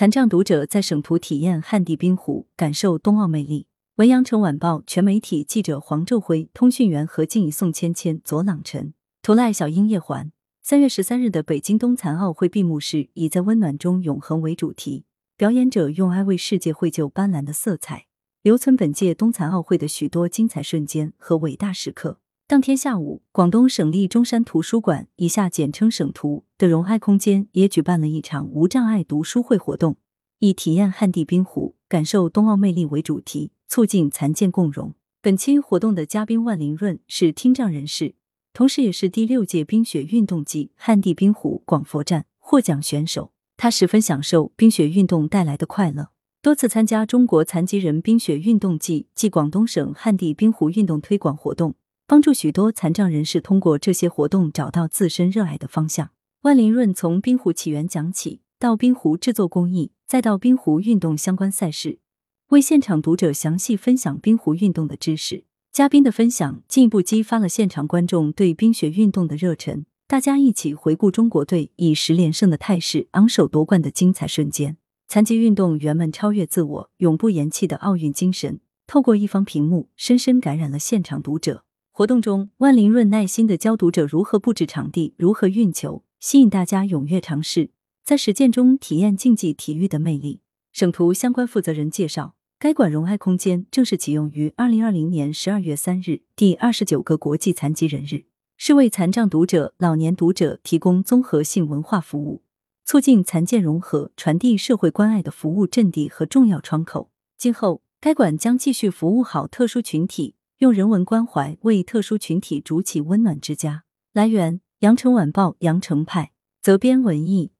残障读者在省图体验汉地滨湖，感受冬奥魅力。文阳城晚报全媒体记者黄昼辉，通讯员何静怡、宋芊芊、左朗晨，图赖小英叶环。三月十三日的北京冬残奥会闭幕式以“在温暖中永恒”为主题，表演者用爱为世界绘就斑斓的色彩，留存本届冬残奥会的许多精彩瞬间和伟大时刻。当天下午，广东省立中山图书馆（以下简称省图）的融爱空间也举办了一场无障碍读书会活动，以“体验汉地冰壶，感受冬奥魅力”为主题，促进残健共融。本期活动的嘉宾万林润是听障人士，同时也是第六届冰雪运动季汉地冰壶广佛站获奖选手。他十分享受冰雪运动带来的快乐，多次参加中国残疾人冰雪运动季暨广东省汉地冰壶运动推广活动。帮助许多残障人士通过这些活动找到自身热爱的方向。万林润从冰壶起源讲起，到冰壶制作工艺，再到冰壶运动相关赛事，为现场读者详细分享冰壶运动的知识。嘉宾的分享进一步激发了现场观众对冰雪运动的热忱，大家一起回顾中国队以十连胜的态势昂首夺冠的精彩瞬间。残疾运动员们超越自我、永不言弃的奥运精神，透过一方屏幕，深深感染了现场读者。活动中，万林润耐心的教读者如何布置场地，如何运球，吸引大家踊跃尝试，在实践中体验竞技体育的魅力。省图相关负责人介绍，该馆融爱空间正式启用于二零二零年十二月三日，第二十九个国际残疾人日，是为残障读者、老年读者提供综合性文化服务，促进残健融合、传递社会关爱的服务阵地和重要窗口。今后，该馆将继续服务好特殊群体。用人文关怀为特殊群体筑起温暖之家。来源：羊城晚报羊城派，责编：文艺。